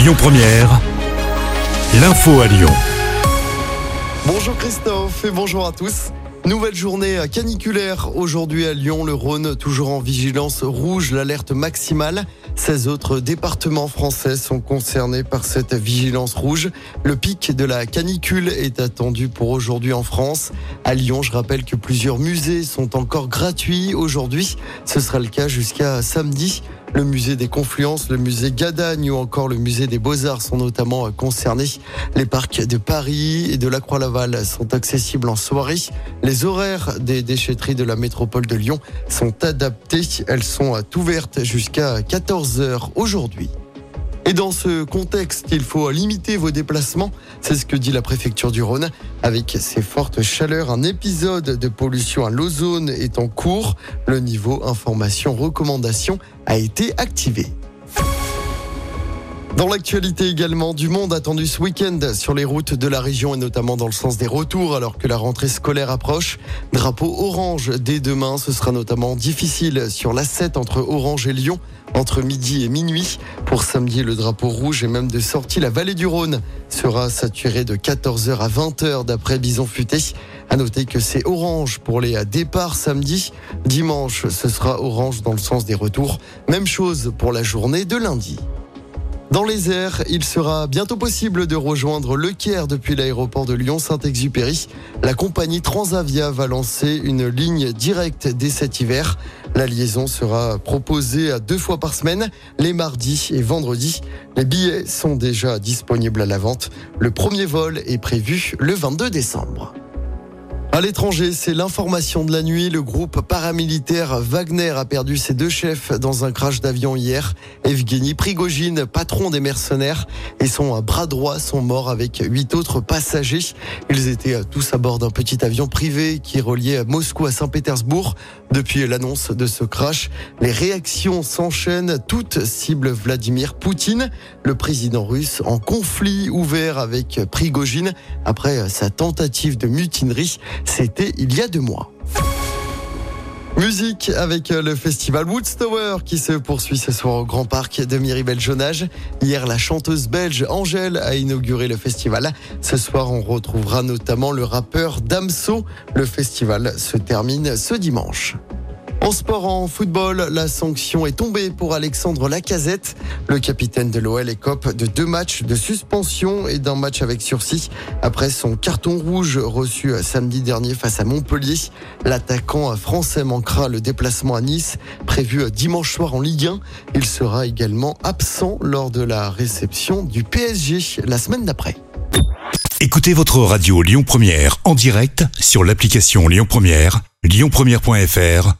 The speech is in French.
Lyon Première, l'info à Lyon. Bonjour Christophe et bonjour à tous. Nouvelle journée caniculaire aujourd'hui à Lyon, le Rhône toujours en vigilance rouge, l'alerte maximale. 16 autres départements français sont concernés par cette vigilance rouge. Le pic de la canicule est attendu pour aujourd'hui en France. À Lyon, je rappelle que plusieurs musées sont encore gratuits aujourd'hui. Ce sera le cas jusqu'à samedi. Le musée des Confluences, le musée Gadagne ou encore le musée des Beaux-Arts sont notamment concernés. Les parcs de Paris et de la Croix-Laval sont accessibles en soirée. Les horaires des déchetteries de la métropole de Lyon sont adaptés. Elles sont ouvertes jusqu'à 14h aujourd'hui. Et dans ce contexte, il faut limiter vos déplacements. C'est ce que dit la préfecture du Rhône. Avec ces fortes chaleurs, un épisode de pollution à l'ozone est en cours. Le niveau information recommandation a été activé. Dans l'actualité également, du monde attendu ce week-end sur les routes de la région et notamment dans le sens des retours alors que la rentrée scolaire approche. Drapeau orange dès demain, ce sera notamment difficile sur l'A7 entre Orange et Lyon entre midi et minuit. Pour samedi, le drapeau rouge et même de sortie, la vallée du Rhône sera saturée de 14h à 20h d'après Bison Futé. À noter que c'est orange pour les départs samedi. Dimanche, ce sera orange dans le sens des retours. Même chose pour la journée de lundi. Dans les airs, il sera bientôt possible de rejoindre Le Caire depuis l'aéroport de Lyon-Saint-Exupéry. La compagnie Transavia va lancer une ligne directe dès cet hiver. La liaison sera proposée à deux fois par semaine, les mardis et vendredis. Les billets sont déjà disponibles à la vente. Le premier vol est prévu le 22 décembre. À l'étranger, c'est l'information de la nuit. Le groupe paramilitaire Wagner a perdu ses deux chefs dans un crash d'avion hier. Evgeny Prigogine, patron des mercenaires, et son bras droit sont morts avec huit autres passagers. Ils étaient tous à bord d'un petit avion privé qui reliait Moscou à Saint-Pétersbourg. Depuis l'annonce de ce crash, les réactions s'enchaînent. Toutes ciblent Vladimir Poutine, le président russe, en conflit ouvert avec Prigogine après sa tentative de mutinerie. C'était il y a deux mois. Musique avec le festival Woodstower qui se poursuit ce soir au Grand Parc de Miribel-Jonage. Hier, la chanteuse belge Angèle a inauguré le festival. Ce soir, on retrouvera notamment le rappeur Damso. Le festival se termine ce dimanche. En sport, en football, la sanction est tombée pour Alexandre Lacazette. Le capitaine de l'OL écope de deux matchs de suspension et d'un match avec sursis après son carton rouge reçu samedi dernier face à Montpellier. L'attaquant français manquera le déplacement à Nice prévu dimanche soir en Ligue 1. Il sera également absent lors de la réception du PSG la semaine d'après. Écoutez votre radio Lyon Première en direct sur l'application Lyon Première, lyonpremière.fr